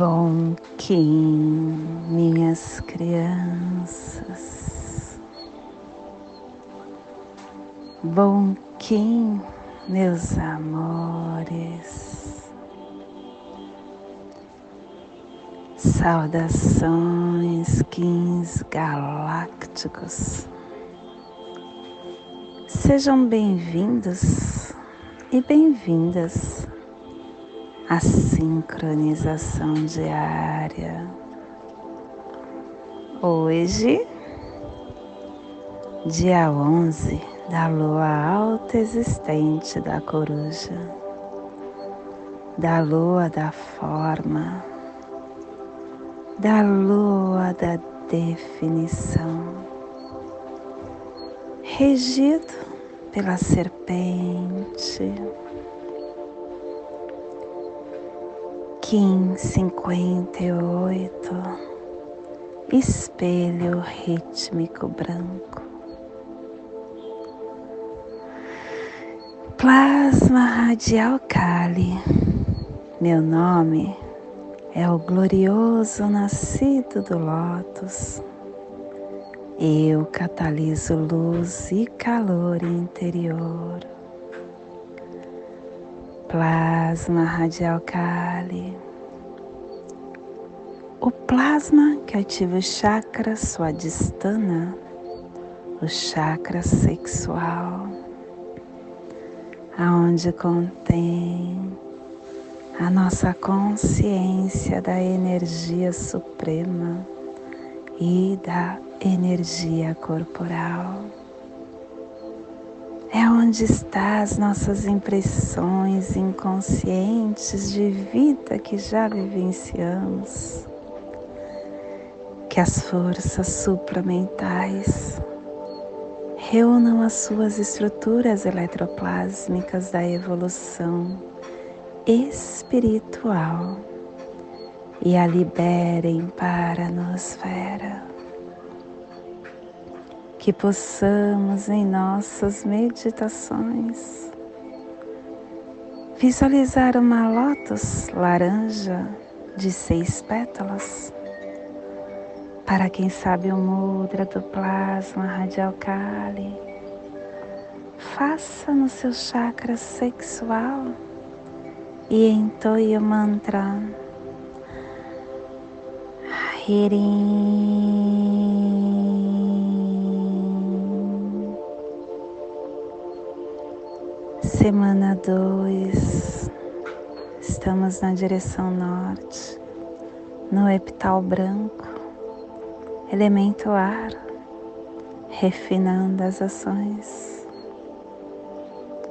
Bom Kim, minhas crianças. Bom Kim, meus amores. Saudações, Kins galácticos. Sejam bem-vindos e bem-vindas à sincronização diária. Hoje, dia 11 da lua alta existente da coruja, da lua da forma, da lua da definição, regido pela serpente Kim 58 Espelho rítmico branco. Plasma radial Kali Meu nome é o glorioso nascido do Lótus. Eu cataliso luz e calor interior plasma radial Kali. O plasma que ativa o chakra Swadhisthana, o chakra sexual, aonde contém a nossa consciência da energia suprema e da energia corporal onde está as nossas impressões inconscientes de vida que já vivenciamos. Que as forças supramentais reúnam as suas estruturas eletroplásmicas da evolução espiritual e a liberem para a nosfera que possamos em nossas meditações visualizar uma lótus laranja de seis pétalas. Para quem sabe o mudra do plasma radial Kali, faça no seu chakra sexual e entoie o mantra Hirim. Semana 2, estamos na direção norte, no epital branco, elemento ar, refinando as ações.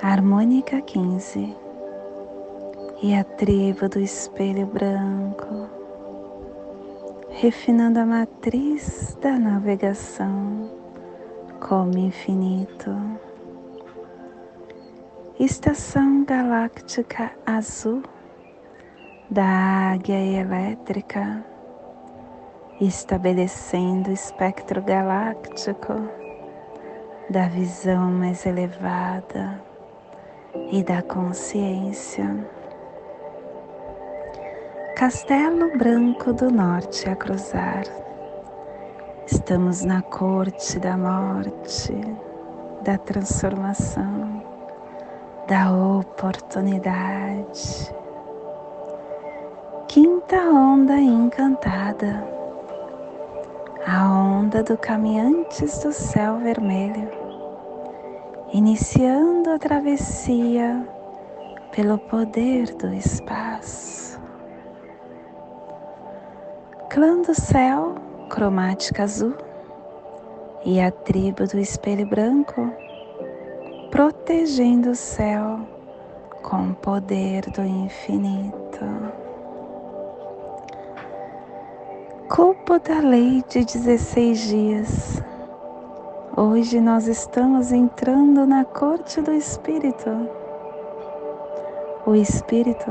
Harmônica 15 e a tribo do espelho branco, refinando a matriz da navegação como infinito. Estação Galáctica Azul da Águia Elétrica, estabelecendo o espectro galáctico da visão mais elevada e da consciência. Castelo Branco do Norte a cruzar. Estamos na corte da morte, da transformação da oportunidade. Quinta onda encantada, a onda do caminhantes do céu vermelho, iniciando a travessia pelo poder do espaço. Clã do céu, cromática azul, e a tribo do espelho branco protegendo o céu com o poder do infinito. Culpo da lei de 16 dias. Hoje nós estamos entrando na corte do Espírito. O Espírito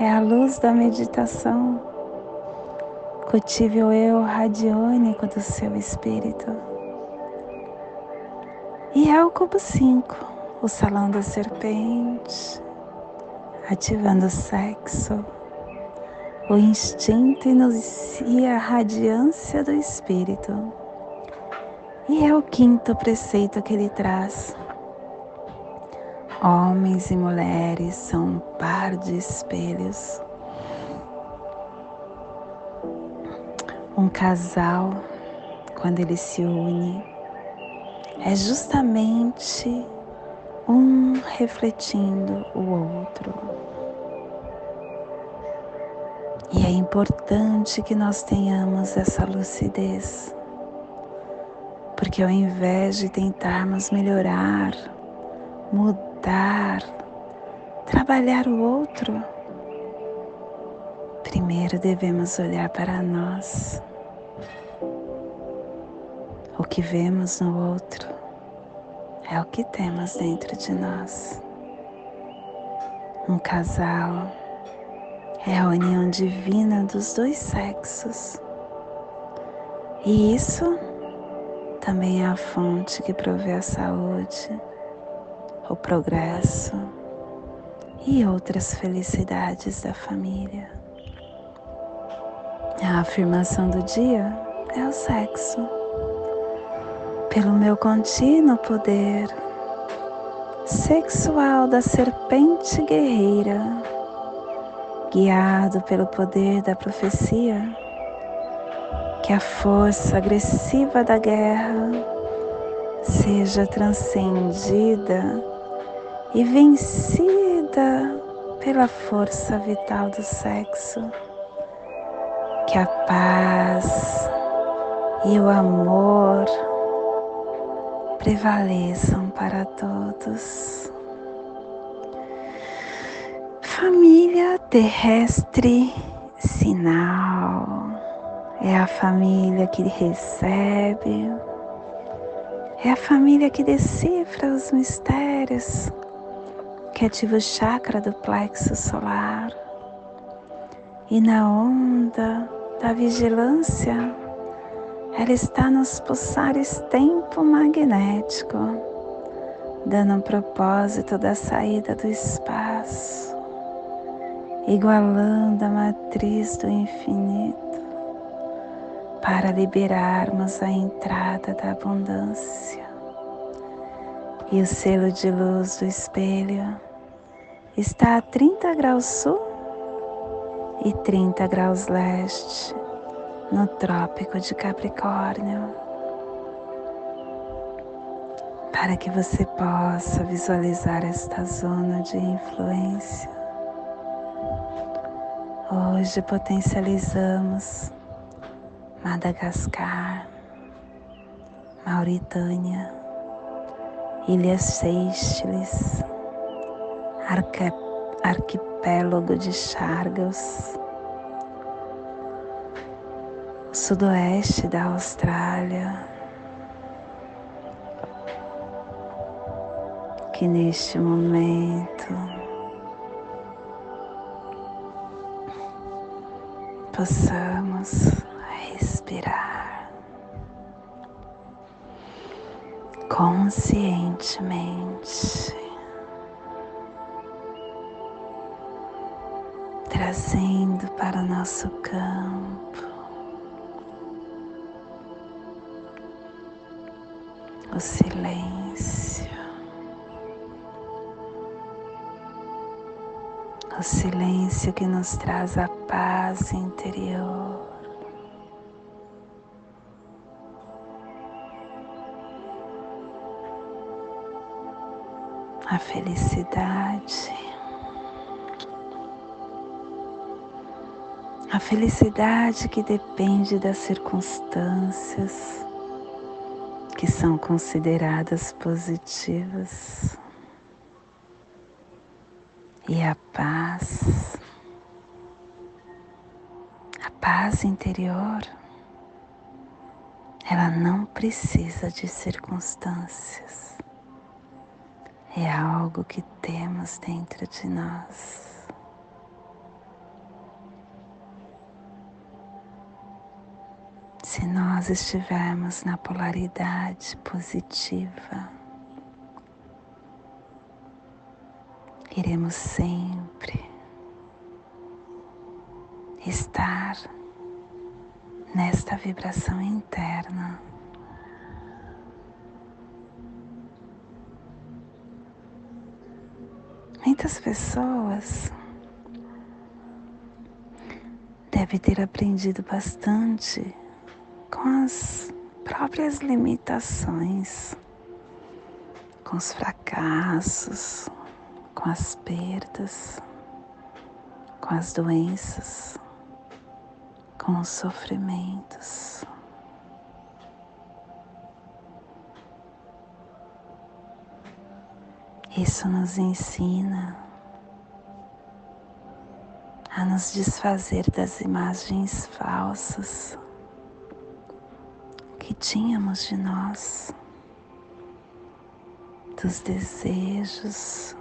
é a luz da meditação. Cultive o eu radiônico do seu Espírito. E é o cubo 5, o salão da serpente, ativando o sexo, o instinto inicia a radiância do espírito. E é o quinto preceito que ele traz. Homens e mulheres são um par de espelhos. Um casal, quando ele se une, é justamente um refletindo o outro. E é importante que nós tenhamos essa lucidez, porque ao invés de tentarmos melhorar, mudar, trabalhar o outro, primeiro devemos olhar para nós. O que vemos no outro é o que temos dentro de nós. Um casal é a união divina dos dois sexos. E isso também é a fonte que provê a saúde, o progresso e outras felicidades da família. A afirmação do dia é o sexo pelo meu contínuo poder sexual da serpente guerreira, guiado pelo poder da profecia, que a força agressiva da guerra seja transcendida e vencida pela força vital do sexo, que a paz e o amor prevaleçam para todos. Família terrestre sinal. É a família que recebe, é a família que decifra os mistérios, que ativa o chakra do plexo solar. E na onda da vigilância ela está nos pulsares tempo magnético, dando um propósito da saída do espaço, igualando a matriz do infinito, para liberarmos a entrada da abundância. E o selo de luz do espelho está a 30 graus sul e 30 graus leste no Trópico de Capricórnio, para que você possa visualizar esta zona de influência. Hoje potencializamos Madagascar, Mauritânia, Ilhas Seychelles, Arquipélago de Chargos, sudoeste da Austrália, que neste momento possamos respirar conscientemente. Trazendo para o nosso campo o silêncio, o silêncio que nos traz a paz interior. A felicidade, a felicidade que depende das circunstâncias, que são consideradas positivas. E a paz, a paz interior, ela não precisa de circunstâncias. É algo que temos dentro de nós. Se nós estivermos na polaridade positiva, iremos sempre estar nesta vibração interna. Muitas pessoas devem ter aprendido bastante com as próprias limitações, com os fracassos, com as perdas, com as doenças, com os sofrimentos. Isso nos ensina a nos desfazer das imagens falsas que tínhamos de nós, dos desejos,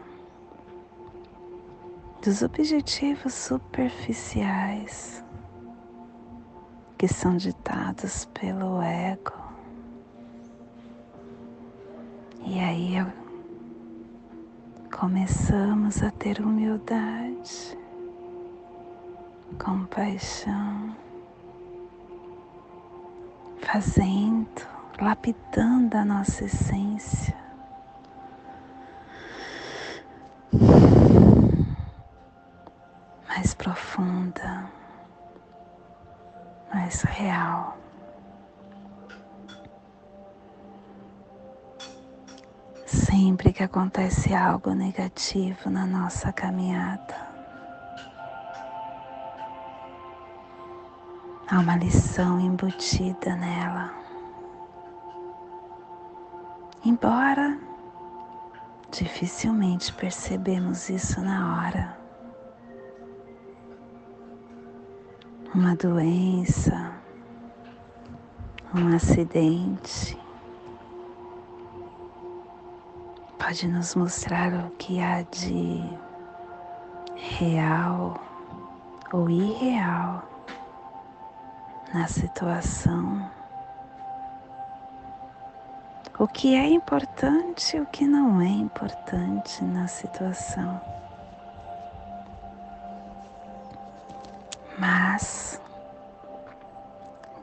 dos objetivos superficiais que são ditados pelo ego. E aí começamos a ter humildade compaixão, fazendo, lapidando a nossa essência. Mais profunda, mais real. Sempre que acontece algo negativo na nossa caminhada, Há uma lição embutida nela. Embora dificilmente percebemos isso na hora. Uma doença, um acidente pode nos mostrar o que há de real ou irreal na situação. O que é importante e o que não é importante na situação. Mas,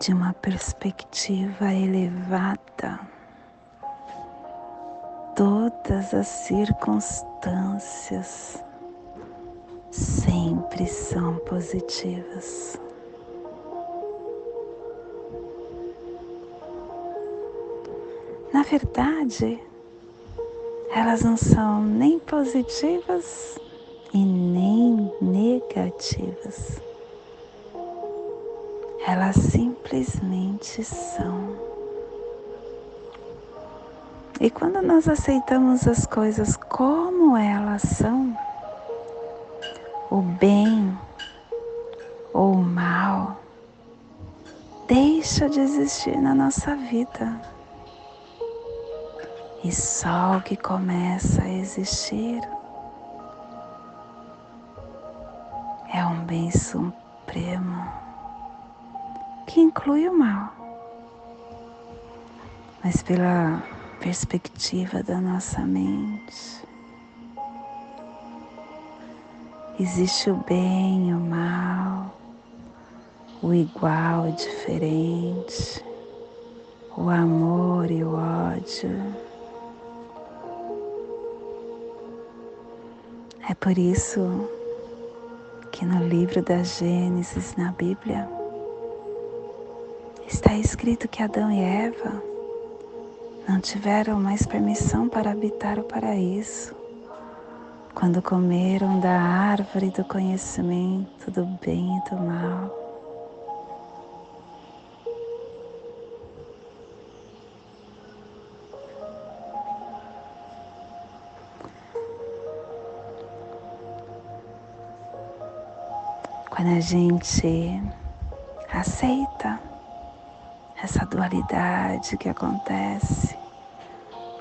de uma perspectiva elevada, todas as circunstâncias sempre são positivas. Verdade, elas não são nem positivas e nem negativas. Elas simplesmente são. E quando nós aceitamos as coisas como elas são, o bem ou o mal deixa de existir na nossa vida e o que começa a existir é um bem supremo que inclui o mal, mas pela perspectiva da nossa mente. Existe o bem o mal, o igual e diferente, o amor e o ódio. É por isso que no livro da Gênesis, na Bíblia, está escrito que Adão e Eva não tiveram mais permissão para habitar o paraíso quando comeram da árvore do conhecimento do bem e do mal. Quando a gente aceita essa dualidade que acontece,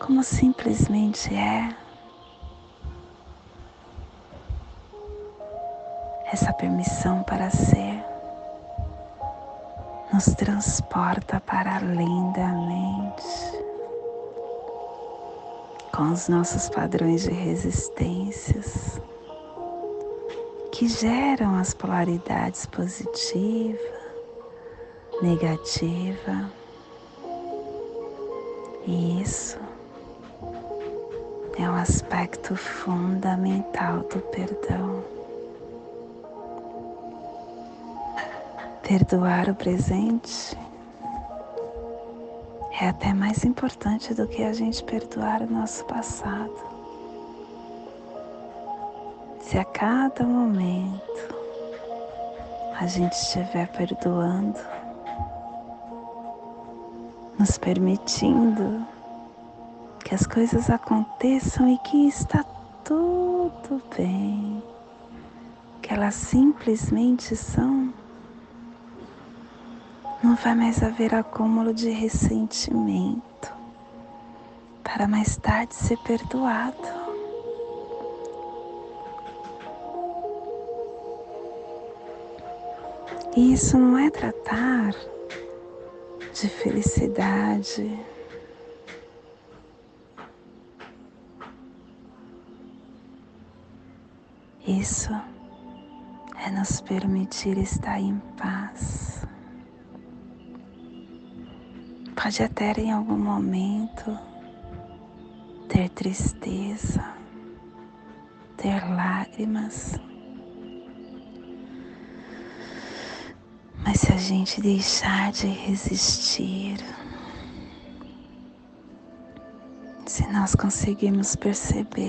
como simplesmente é, essa permissão para ser nos transporta para além da mente, com os nossos padrões de resistências que geram as polaridades positiva, negativa. E isso é um aspecto fundamental do perdão. Perdoar o presente é até mais importante do que a gente perdoar o nosso passado. Se a cada momento a gente estiver perdoando, nos permitindo que as coisas aconteçam e que está tudo bem, que elas simplesmente são não vai mais haver acúmulo de ressentimento para mais tarde ser perdoado. E isso não é tratar de felicidade. Isso é nos permitir estar em paz. Pode até em algum momento ter tristeza, ter lágrimas. Gente deixar de resistir, se nós conseguirmos perceber